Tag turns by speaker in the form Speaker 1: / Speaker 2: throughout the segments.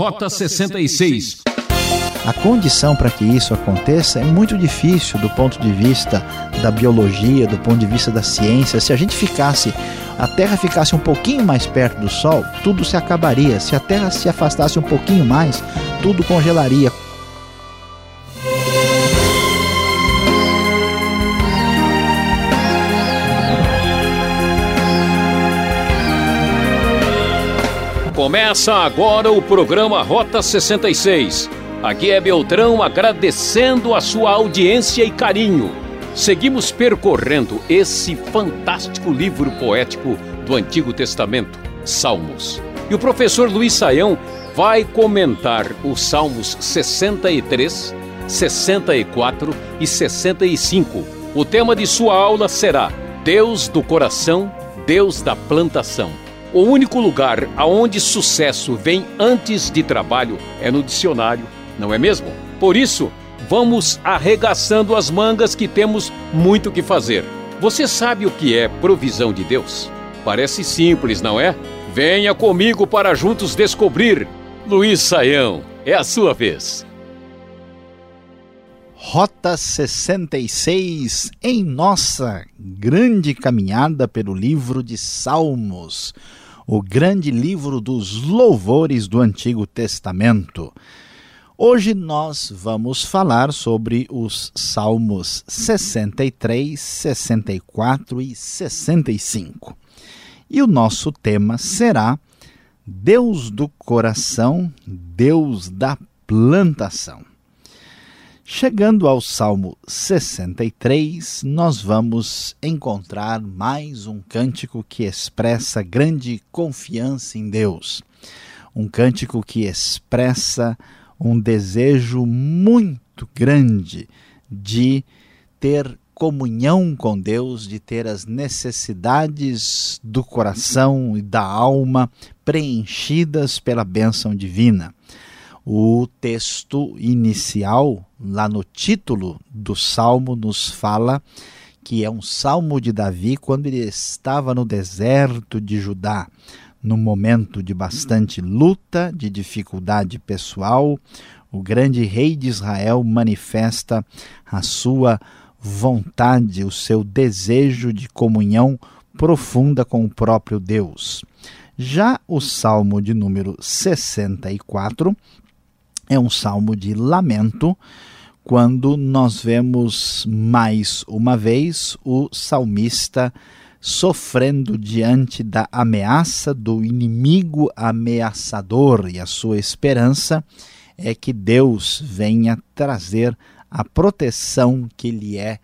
Speaker 1: Rota 66.
Speaker 2: A condição para que isso aconteça é muito difícil do ponto de vista da biologia, do ponto de vista da ciência. Se a gente ficasse, a Terra ficasse um pouquinho mais perto do Sol, tudo se acabaria. Se a Terra se afastasse um pouquinho mais, tudo congelaria.
Speaker 1: Começa agora o programa Rota 66. Aqui é Beltrão agradecendo a sua audiência e carinho. Seguimos percorrendo esse fantástico livro poético do Antigo Testamento, Salmos. E o professor Luiz Saião vai comentar os Salmos 63, 64 e 65. O tema de sua aula será Deus do coração, Deus da plantação. O único lugar aonde sucesso vem antes de trabalho é no dicionário, não é mesmo? Por isso, vamos arregaçando as mangas que temos muito que fazer. Você sabe o que é provisão de Deus? Parece simples, não é? Venha comigo para juntos descobrir. Luiz Saião, é a sua vez.
Speaker 2: Rota 66 em nossa grande caminhada pelo livro de Salmos o grande livro dos louvores do Antigo Testamento. Hoje nós vamos falar sobre os Salmos 63, 64 e 65. E o nosso tema será Deus do coração, Deus da plantação. Chegando ao Salmo 63, nós vamos encontrar mais um cântico que expressa grande confiança em Deus. Um cântico que expressa um desejo muito grande de ter comunhão com Deus, de ter as necessidades do coração e da alma preenchidas pela bênção divina. O texto inicial, lá no título do salmo, nos fala que é um salmo de Davi quando ele estava no deserto de Judá, num momento de bastante luta, de dificuldade pessoal. O grande rei de Israel manifesta a sua vontade, o seu desejo de comunhão profunda com o próprio Deus. Já o salmo de número 64 é um salmo de lamento, quando nós vemos mais uma vez o salmista sofrendo diante da ameaça do inimigo ameaçador, e a sua esperança é que Deus venha trazer a proteção que lhe é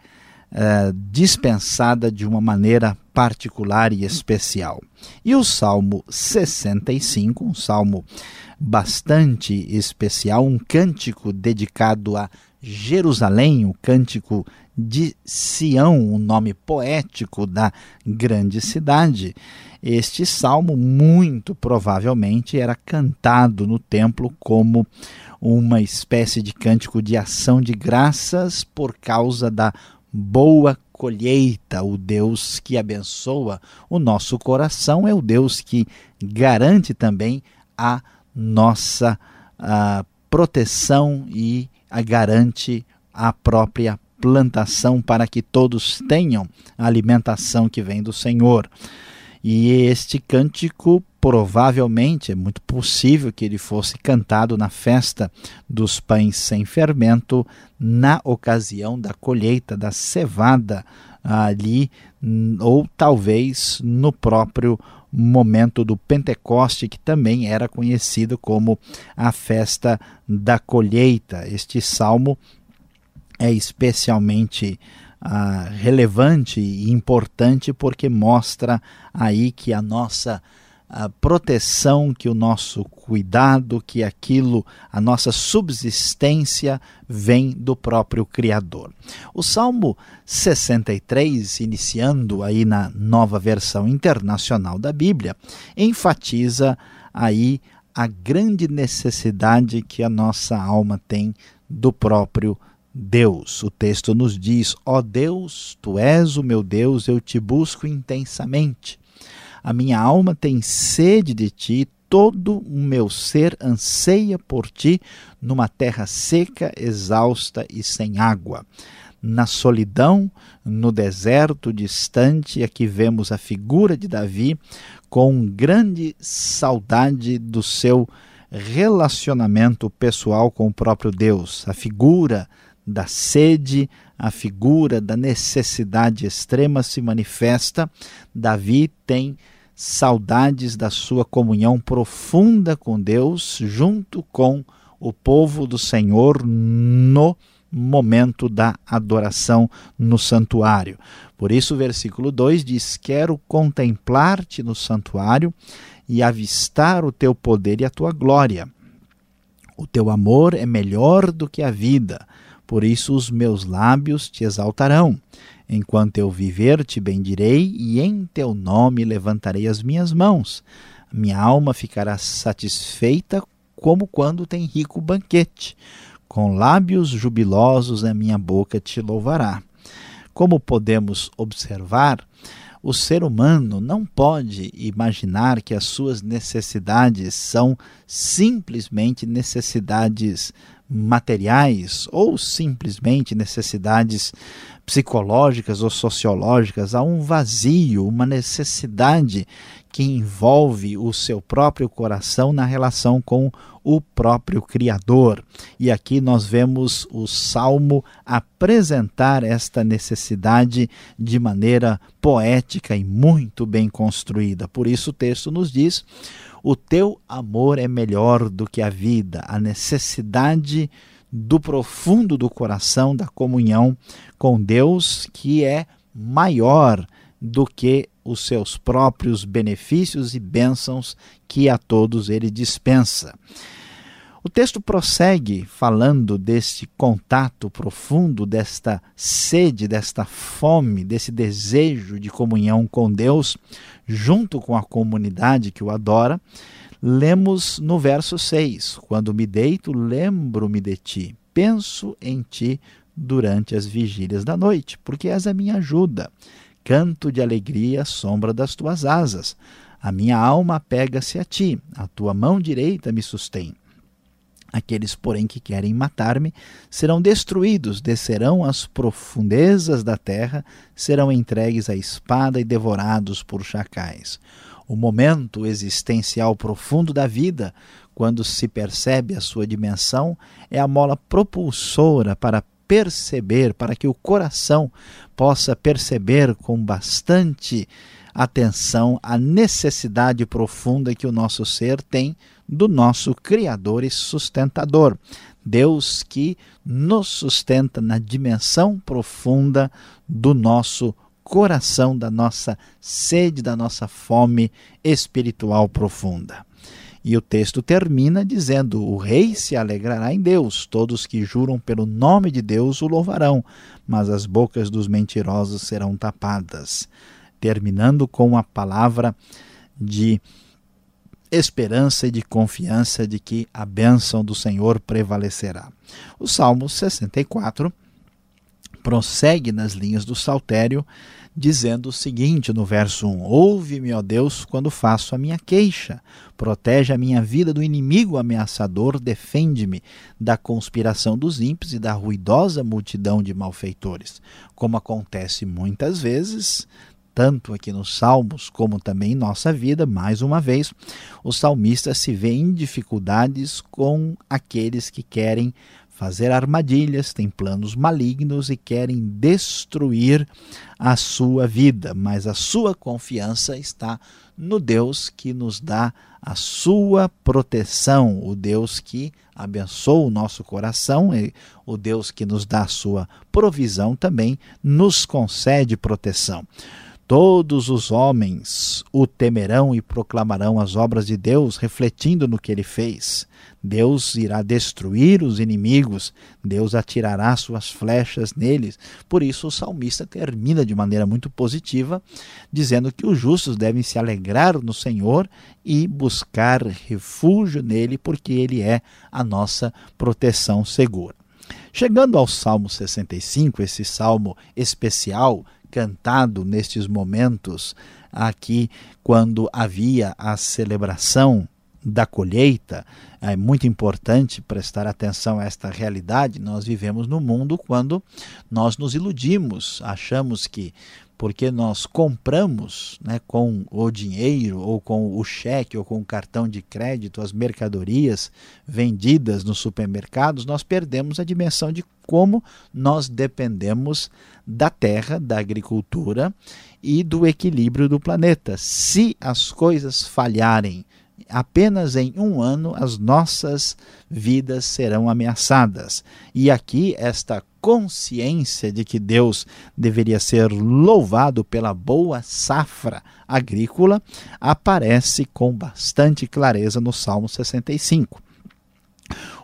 Speaker 2: uh, dispensada de uma maneira particular e especial. E o Salmo 65, um salmo bastante especial, um cântico dedicado a Jerusalém, o cântico de Sião, o nome poético da grande cidade. Este salmo, muito provavelmente, era cantado no templo como uma espécie de cântico de ação de graças por causa da boa colheita. O Deus que abençoa o nosso coração é o Deus que garante também a nossa a proteção e a garante a própria plantação para que todos tenham a alimentação que vem do Senhor. E este cântico provavelmente é muito possível que ele fosse cantado na festa dos pães sem fermento, na ocasião da colheita da cevada ali, ou talvez no próprio momento do Pentecoste, que também era conhecido como a festa da colheita. Este salmo é especialmente ah, relevante e importante porque mostra aí que a nossa a proteção, que o nosso cuidado, que aquilo, a nossa subsistência vem do próprio Criador. O Salmo 63, iniciando aí na nova versão internacional da Bíblia, enfatiza aí a grande necessidade que a nossa alma tem do próprio Deus. O texto nos diz: Ó oh Deus, tu és o meu Deus, eu te busco intensamente. A minha alma tem sede de ti, todo o meu ser anseia por ti numa terra seca, exausta e sem água. Na solidão, no deserto distante, aqui vemos a figura de Davi com grande saudade do seu relacionamento pessoal com o próprio Deus, a figura da sede, a figura da necessidade extrema se manifesta. Davi tem saudades da sua comunhão profunda com Deus, junto com o povo do Senhor no momento da adoração no santuário. Por isso, o versículo 2 diz: Quero contemplar-te no santuário e avistar o teu poder e a tua glória. O teu amor é melhor do que a vida, por isso os meus lábios te exaltarão. Enquanto eu viver, te bendirei, e em teu nome levantarei as minhas mãos. Minha alma ficará satisfeita como quando tem rico banquete. Com lábios jubilosos a minha boca te louvará. Como podemos observar, o ser humano não pode imaginar que as suas necessidades são simplesmente necessidades materiais ou simplesmente necessidades psicológicas ou sociológicas, há um vazio, uma necessidade que envolve o seu próprio coração na relação com o próprio Criador. E aqui nós vemos o Salmo apresentar esta necessidade de maneira poética e muito bem construída. Por isso o texto nos diz: o teu amor é melhor do que a vida, a necessidade do profundo do coração, da comunhão com Deus, que é maior do que os seus próprios benefícios e bênçãos que a todos ele dispensa. O texto prossegue falando deste contato profundo, desta sede, desta fome, desse desejo de comunhão com Deus, junto com a comunidade que o adora, Lemos no verso 6: Quando me deito, lembro-me de ti, penso em ti durante as vigílias da noite, porque és a minha ajuda. Canto de alegria à sombra das tuas asas. A minha alma pega-se a ti, a tua mão direita me sustém. Aqueles, porém, que querem matar-me serão destruídos, descerão às profundezas da terra, serão entregues à espada e devorados por chacais o momento existencial profundo da vida, quando se percebe a sua dimensão, é a mola propulsora para perceber, para que o coração possa perceber com bastante atenção a necessidade profunda que o nosso ser tem do nosso Criador e sustentador. Deus que nos sustenta na dimensão profunda do nosso coração da nossa sede, da nossa fome espiritual profunda. E o texto termina dizendo: O rei se alegrará em Deus, todos que juram pelo nome de Deus o louvarão, mas as bocas dos mentirosos serão tapadas. Terminando com a palavra de esperança e de confiança de que a bênção do Senhor prevalecerá. O Salmo 64 prossegue nas linhas do saltério, dizendo o seguinte no verso 1: Ouve-me, ó Deus, quando faço a minha queixa. Protege a minha vida do inimigo ameaçador, defende-me da conspiração dos ímpios e da ruidosa multidão de malfeitores. Como acontece muitas vezes, tanto aqui nos Salmos como também em nossa vida, mais uma vez, o salmista se vê em dificuldades com aqueles que querem fazer armadilhas, têm planos malignos e querem destruir a sua vida, mas a sua confiança está no Deus que nos dá a sua proteção, o Deus que abençoa o nosso coração, o Deus que nos dá a sua provisão também nos concede proteção. Todos os homens o temerão e proclamarão as obras de Deus, refletindo no que ele fez. Deus irá destruir os inimigos, Deus atirará suas flechas neles. Por isso, o salmista termina de maneira muito positiva, dizendo que os justos devem se alegrar no Senhor e buscar refúgio nele, porque ele é a nossa proteção segura. Chegando ao Salmo 65, esse salmo especial cantado nestes momentos aqui, quando havia a celebração da colheita, é muito importante prestar atenção a esta realidade. Nós vivemos no mundo quando nós nos iludimos, achamos que porque nós compramos né, com o dinheiro ou com o cheque ou com o cartão de crédito as mercadorias vendidas nos supermercados, nós perdemos a dimensão de como nós dependemos da terra, da agricultura e do equilíbrio do planeta. Se as coisas falharem apenas em um ano as nossas vidas serão ameaçadas. E aqui esta consciência de que Deus deveria ser louvado pela boa safra agrícola aparece com bastante clareza no Salmo 65.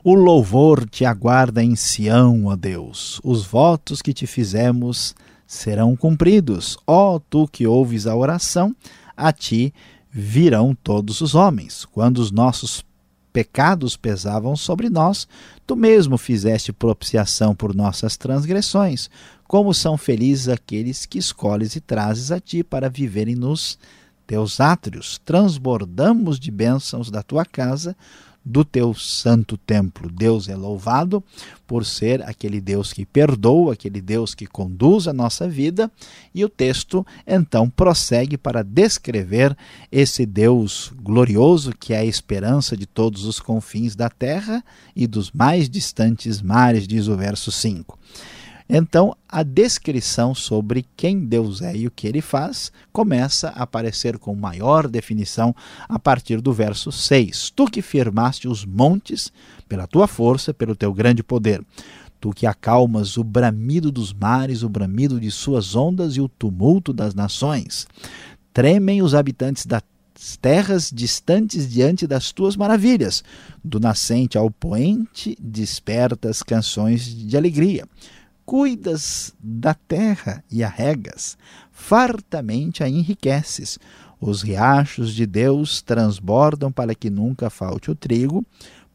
Speaker 2: O louvor te aguarda em Sião, ó Deus. Os votos que te fizemos serão cumpridos. Ó tu que ouves a oração, a ti virão todos os homens. Quando os nossos pecados pesavam sobre nós, tu mesmo fizeste propiciação por nossas transgressões. Como são felizes aqueles que escolhes e trazes a ti para viverem nos teus átrios. Transbordamos de bênçãos da tua casa do teu santo templo. Deus é louvado por ser aquele Deus que perdoa, aquele Deus que conduz a nossa vida, e o texto então prossegue para descrever esse Deus glorioso que é a esperança de todos os confins da terra e dos mais distantes mares, diz o verso 5. Então, a descrição sobre quem Deus é e o que ele faz começa a aparecer com maior definição a partir do verso 6. Tu que firmaste os montes pela tua força, pelo teu grande poder. Tu que acalmas o bramido dos mares, o bramido de suas ondas e o tumulto das nações. Tremem os habitantes da terras distantes diante das tuas maravilhas. Do nascente ao poente, despertas canções de alegria cuidas da terra e a regas, fartamente a enriqueces. Os riachos de Deus transbordam para que nunca falte o trigo,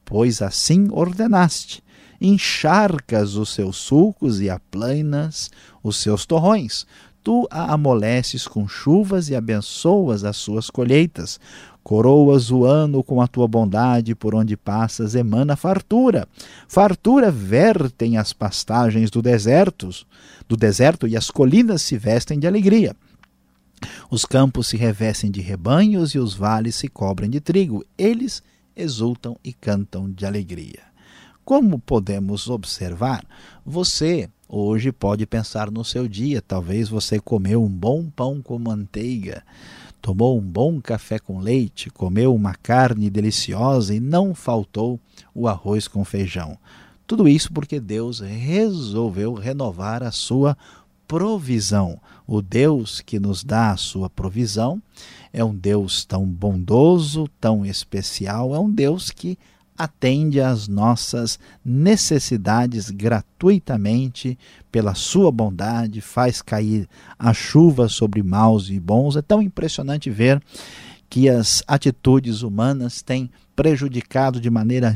Speaker 2: pois assim ordenaste. Encharcas os seus sulcos e aplanas os seus torrões. Tu a amoleces com chuvas e abençoas as suas colheitas. Coroas o ano com a tua bondade, por onde passas emana fartura. Fartura vertem as pastagens do deserto, do deserto e as colinas se vestem de alegria. Os campos se revestem de rebanhos e os vales se cobrem de trigo. Eles exultam e cantam de alegria. Como podemos observar, você hoje pode pensar no seu dia. Talvez você comeu um bom pão com manteiga tomou um bom café com leite, comeu uma carne deliciosa e não faltou o arroz com feijão. Tudo isso porque Deus resolveu renovar a sua provisão. O Deus que nos dá a sua provisão é um Deus tão bondoso, tão especial, é um Deus que atende às nossas necessidades gratuitamente pela sua bondade, faz cair a chuva sobre maus e bons. É tão impressionante ver que as atitudes humanas têm prejudicado de maneira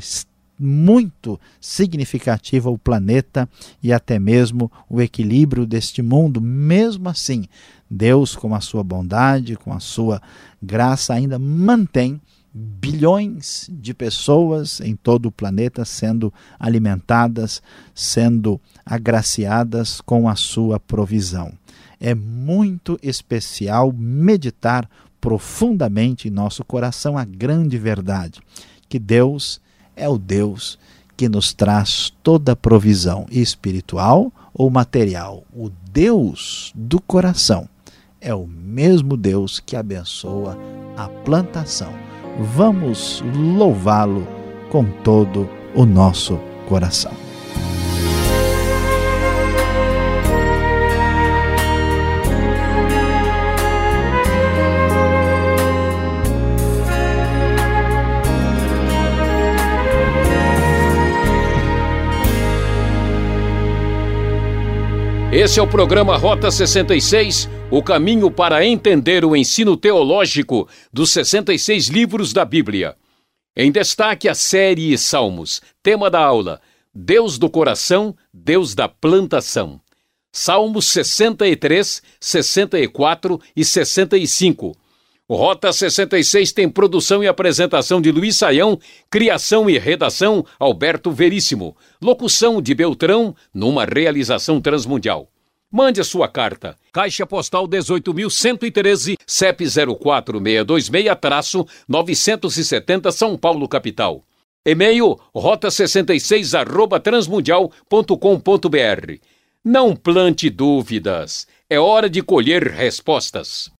Speaker 2: muito significativa o planeta e até mesmo o equilíbrio deste mundo. Mesmo assim, Deus, com a sua bondade, com a sua graça, ainda mantém bilhões de pessoas em todo o planeta sendo alimentadas, sendo agraciadas com a sua provisão. É muito especial meditar profundamente em nosso coração a grande verdade, que Deus é o Deus que nos traz toda a provisão espiritual ou material. O Deus do coração é o mesmo Deus que abençoa a plantação vamos louvá-lo com todo o nosso coração.
Speaker 1: Esse é o programa Rota 66, o caminho para entender o ensino teológico dos 66 livros da Bíblia. Em destaque a série Salmos, tema da aula: Deus do coração, Deus da plantação. Salmos 63, 64 e 65. Rota 66 tem produção e apresentação de Luiz Saião, criação e redação Alberto Veríssimo, locução de Beltrão, numa realização transmundial. Mande a sua carta. Caixa Postal 18.113, CEP 04626-970 São Paulo, capital. E-mail rota66 arroba transmundial.com.br. Não plante dúvidas. É hora de colher respostas.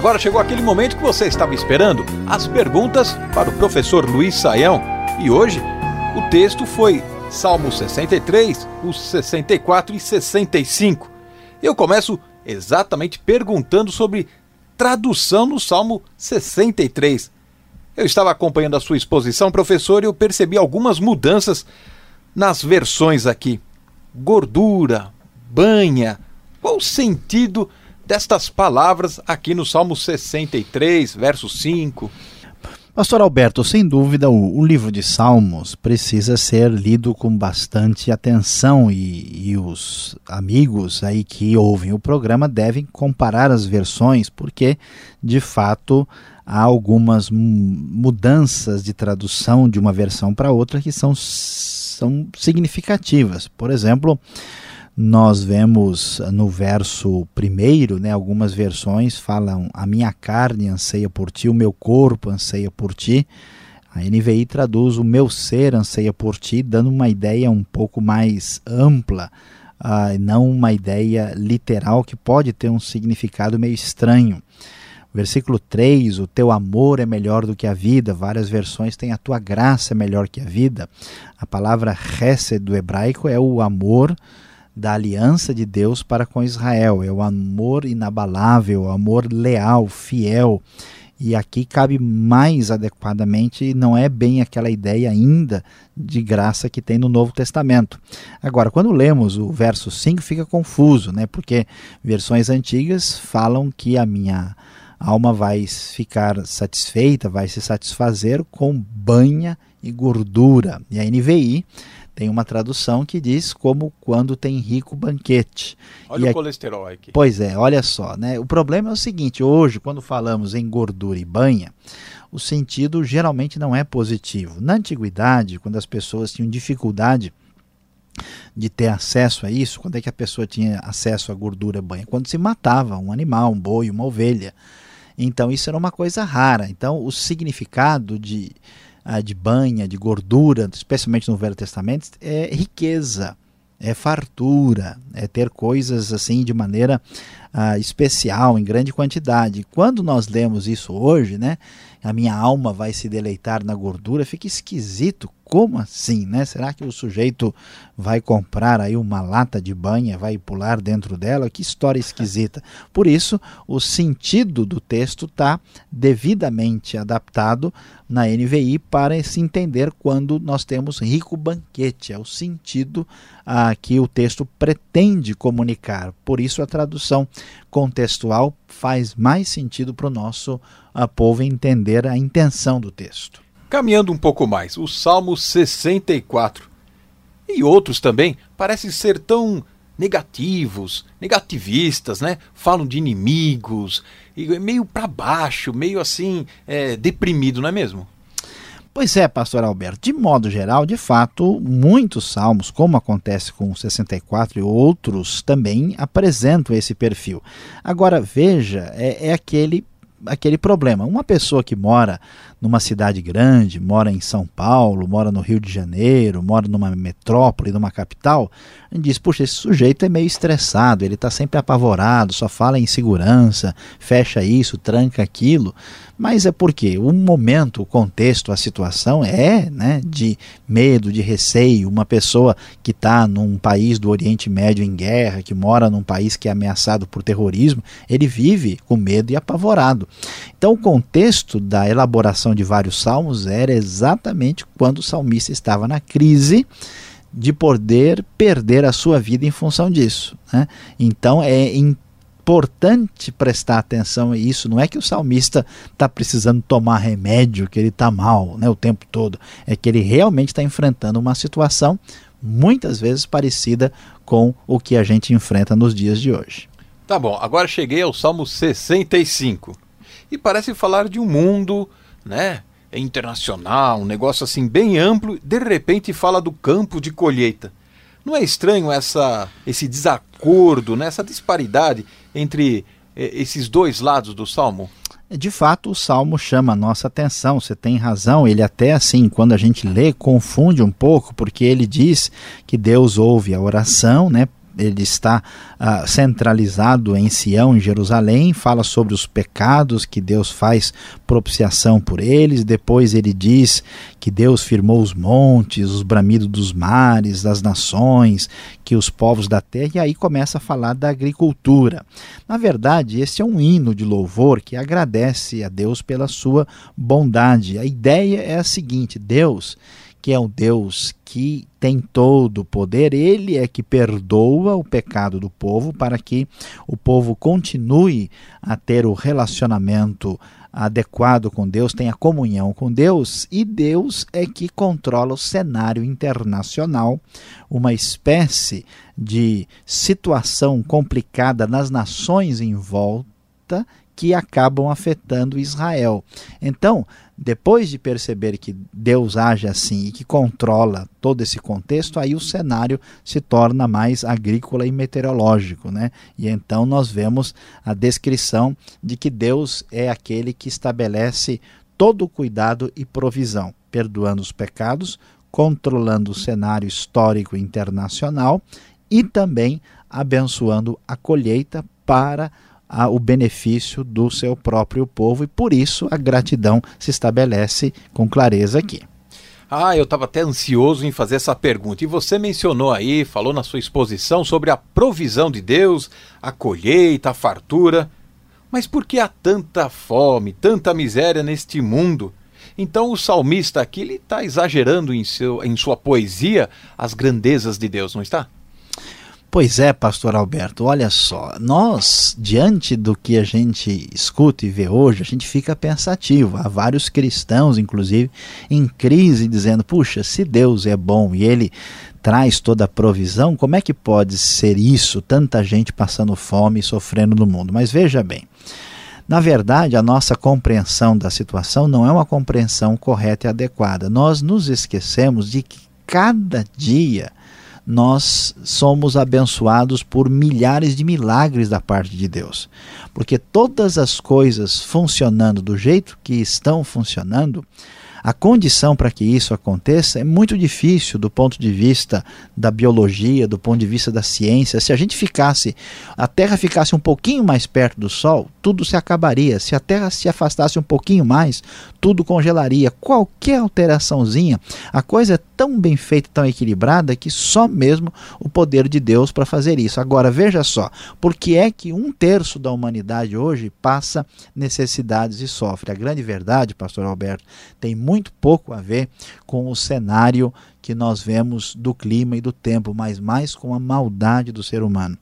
Speaker 3: Agora chegou aquele momento que você estava esperando, as perguntas para o professor Luiz Saião. E hoje o texto foi Salmo 63, os 64 e 65. Eu começo exatamente perguntando sobre tradução no Salmo 63. Eu estava acompanhando a sua exposição, professor, e eu percebi algumas mudanças nas versões aqui. Gordura, banha. Qual o sentido destas palavras aqui no Salmo 63, verso 5.
Speaker 2: Pastor Alberto, sem dúvida, o, o, livro de Salmos precisa ser lido com bastante atenção e, e, os amigos aí que ouvem o programa devem comparar as versões, porque de fato há algumas mudanças de tradução de uma versão para outra que são, são significativas. Por exemplo, nós vemos no verso primeiro, né, algumas versões falam: A minha carne anseia por ti, o meu corpo anseia por ti. A NVI traduz: O meu ser anseia por ti, dando uma ideia um pouco mais ampla, uh, não uma ideia literal que pode ter um significado meio estranho. Versículo 3: O teu amor é melhor do que a vida. Várias versões têm a tua graça é melhor que a vida. A palavra hesed do hebraico é o amor da aliança de Deus para com Israel. É o amor inabalável, o amor leal, fiel. E aqui cabe mais adequadamente, não é bem aquela ideia ainda de graça que tem no Novo Testamento. Agora, quando lemos o verso 5, fica confuso, né? porque versões antigas falam que a minha alma vai ficar satisfeita, vai se satisfazer com banha e gordura. E a NVI tem uma tradução que diz como quando tem rico banquete.
Speaker 3: Olha e o colesterol aqui.
Speaker 2: Pois é, olha só, né? O problema é o seguinte, hoje quando falamos em gordura e banha, o sentido geralmente não é positivo. Na antiguidade, quando as pessoas tinham dificuldade de ter acesso a isso, quando é que a pessoa tinha acesso à gordura banha? Quando se matava um animal, um boi, uma ovelha. Então isso era uma coisa rara. Então o significado de de banha, de gordura, especialmente no Velho Testamento, é riqueza, é fartura, é ter coisas assim de maneira uh, especial, em grande quantidade. Quando nós lemos isso hoje, né, a minha alma vai se deleitar na gordura, fica esquisito como assim, né? Será que o sujeito vai comprar aí uma lata de banha, vai pular dentro dela? Que história esquisita. Por isso, o sentido do texto está devidamente adaptado na NVI para se entender quando nós temos rico banquete. É o sentido ah, que o texto pretende comunicar. Por isso, a tradução contextual faz mais sentido para o nosso ah, povo entender a intenção do texto.
Speaker 3: Caminhando um pouco mais, o Salmo 64 e outros também parecem ser tão negativos, negativistas, né? Falam de inimigos, e meio para baixo, meio assim, é, deprimido, não é mesmo?
Speaker 2: Pois é, pastor Alberto, de modo geral, de fato, muitos salmos, como acontece com o 64 e outros, também apresentam esse perfil. Agora, veja, é, é aquele aquele problema. Uma pessoa que mora numa cidade grande, mora em São Paulo, mora no Rio de Janeiro, mora numa metrópole, numa capital, diz: puxa, esse sujeito é meio estressado, ele está sempre apavorado, só fala em segurança, fecha isso, tranca aquilo. Mas é porque o momento, o contexto, a situação é né, de medo, de receio. Uma pessoa que está num país do Oriente Médio em guerra, que mora num país que é ameaçado por terrorismo, ele vive com medo e apavorado. Então, o contexto da elaboração de vários salmos era exatamente quando o salmista estava na crise de poder perder a sua vida em função disso. Né? Então, é importante prestar atenção a isso. Não é que o salmista está precisando tomar remédio, que ele está mal né, o tempo todo. É que ele realmente está enfrentando uma situação muitas vezes parecida com o que a gente enfrenta nos dias de hoje.
Speaker 3: Tá bom, agora cheguei ao Salmo 65. E parece falar de um mundo, né, internacional, um negócio assim bem amplo, de repente fala do campo de colheita. Não é estranho essa, esse desacordo, né, essa disparidade entre eh, esses dois lados do salmo?
Speaker 2: De fato, o salmo chama a nossa atenção, você tem razão. Ele, até assim, quando a gente lê, confunde um pouco, porque ele diz que Deus ouve a oração, né? Ele está uh, centralizado em Sião, em Jerusalém, fala sobre os pecados que Deus faz propiciação por eles. Depois ele diz que Deus firmou os montes, os bramidos dos mares, das nações, que os povos da terra, e aí começa a falar da agricultura. Na verdade, esse é um hino de louvor que agradece a Deus pela sua bondade. A ideia é a seguinte: Deus que é um Deus que tem todo o poder, ele é que perdoa o pecado do povo para que o povo continue a ter o relacionamento adequado com Deus, tenha comunhão com Deus, e Deus é que controla o cenário internacional, uma espécie de situação complicada nas nações em volta que acabam afetando Israel. Então, depois de perceber que Deus age assim e que controla todo esse contexto, aí o cenário se torna mais agrícola e meteorológico, né? E então nós vemos a descrição de que Deus é aquele que estabelece todo o cuidado e provisão, perdoando os pecados, controlando o cenário histórico internacional e também abençoando a colheita para a, o benefício do seu próprio povo e por isso a gratidão se estabelece com clareza aqui.
Speaker 3: Ah, eu estava até ansioso em fazer essa pergunta. E você mencionou aí, falou na sua exposição sobre a provisão de Deus, a colheita, a fartura. Mas por que há tanta fome, tanta miséria neste mundo? Então o salmista aqui está exagerando em, seu, em sua poesia as grandezas de Deus, não está?
Speaker 2: Pois é, pastor Alberto, olha só, nós, diante do que a gente escuta e vê hoje, a gente fica pensativo. Há vários cristãos, inclusive, em crise, dizendo: puxa, se Deus é bom e Ele traz toda a provisão, como é que pode ser isso? Tanta gente passando fome e sofrendo no mundo. Mas veja bem. Na verdade, a nossa compreensão da situação não é uma compreensão correta e adequada. Nós nos esquecemos de que cada dia nós somos abençoados por milhares de milagres da parte de Deus. Porque todas as coisas funcionando do jeito que estão funcionando, a condição para que isso aconteça é muito difícil do ponto de vista da biologia, do ponto de vista da ciência. Se a gente ficasse, a Terra ficasse um pouquinho mais perto do Sol, tudo se acabaria. Se a Terra se afastasse um pouquinho mais, tudo congelaria. Qualquer alteraçãozinha, a coisa é tão bem feita, tão equilibrada, que só mesmo o poder de Deus para fazer isso. Agora, veja só, por que é que um terço da humanidade hoje passa necessidades e sofre? A grande verdade, pastor Alberto, tem muito pouco a ver com o cenário que nós vemos do clima e do tempo, mas mais com a maldade do ser humano.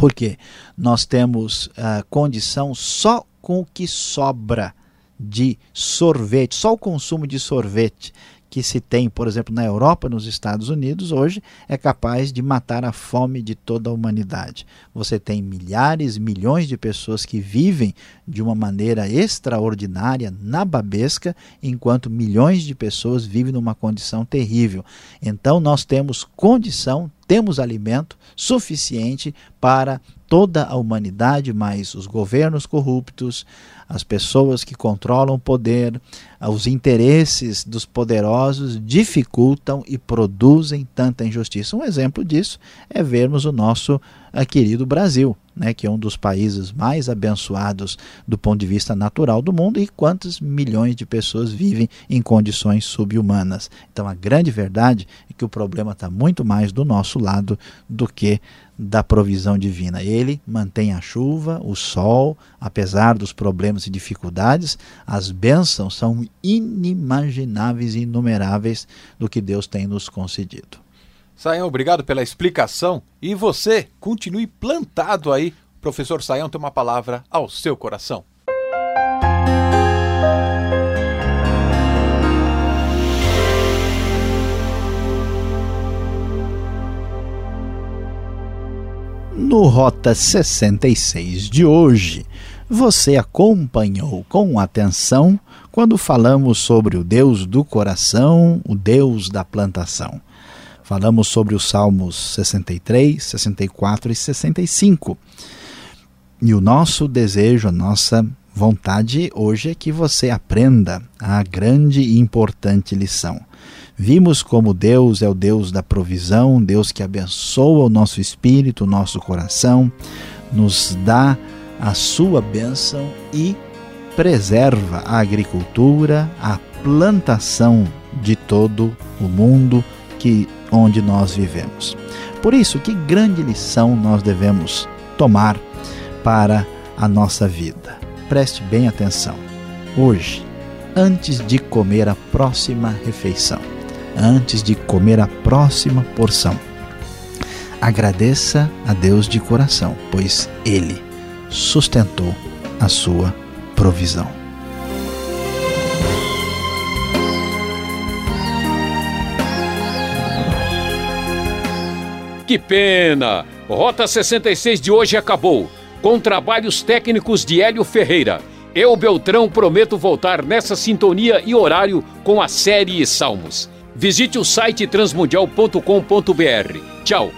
Speaker 2: Porque nós temos uh, condição só com o que sobra de sorvete, só o consumo de sorvete que se tem, por exemplo, na Europa, nos Estados Unidos, hoje é capaz de matar a fome de toda a humanidade. Você tem milhares, milhões de pessoas que vivem de uma maneira extraordinária, nababesca, enquanto milhões de pessoas vivem numa condição terrível. Então nós temos condição, temos alimento suficiente para toda a humanidade, mas os governos corruptos, as pessoas que controlam o poder, os interesses dos poderosos dificultam e produzem tanta injustiça. Um exemplo disso é vermos o nosso eh, querido Brasil, né, que é um dos países mais abençoados do ponto de vista natural do mundo e quantos milhões de pessoas vivem em condições subhumanas. Então a grande verdade é que o problema está muito mais do nosso lado do que da provisão divina. Ele mantém a chuva, o sol, apesar dos problemas e dificuldades, as bênçãos são inimagináveis e inumeráveis do que Deus tem nos concedido.
Speaker 3: Saião, obrigado pela explicação. E você, continue plantado aí. Professor Saião tem uma palavra ao seu coração.
Speaker 2: No Rota 66 de hoje, você acompanhou com atenção quando falamos sobre o Deus do coração, o Deus da plantação. Falamos sobre os Salmos 63, 64 e 65. E o nosso desejo, a nossa vontade hoje é que você aprenda a grande e importante lição. Vimos como Deus é o Deus da provisão, Deus que abençoa o nosso espírito, o nosso coração, nos dá a sua bênção e preserva a agricultura, a plantação de todo o mundo que onde nós vivemos. Por isso, que grande lição nós devemos tomar para a nossa vida. Preste bem atenção. Hoje, antes de comer a próxima refeição, antes de comer a próxima porção, agradeça a Deus de coração, pois Ele sustentou a sua provisão.
Speaker 1: Que pena! Rota 66 de hoje acabou, com trabalhos técnicos de Hélio Ferreira. Eu, Beltrão, prometo voltar nessa sintonia e horário com a série Salmos. Visite o site transmundial.com.br. Tchau!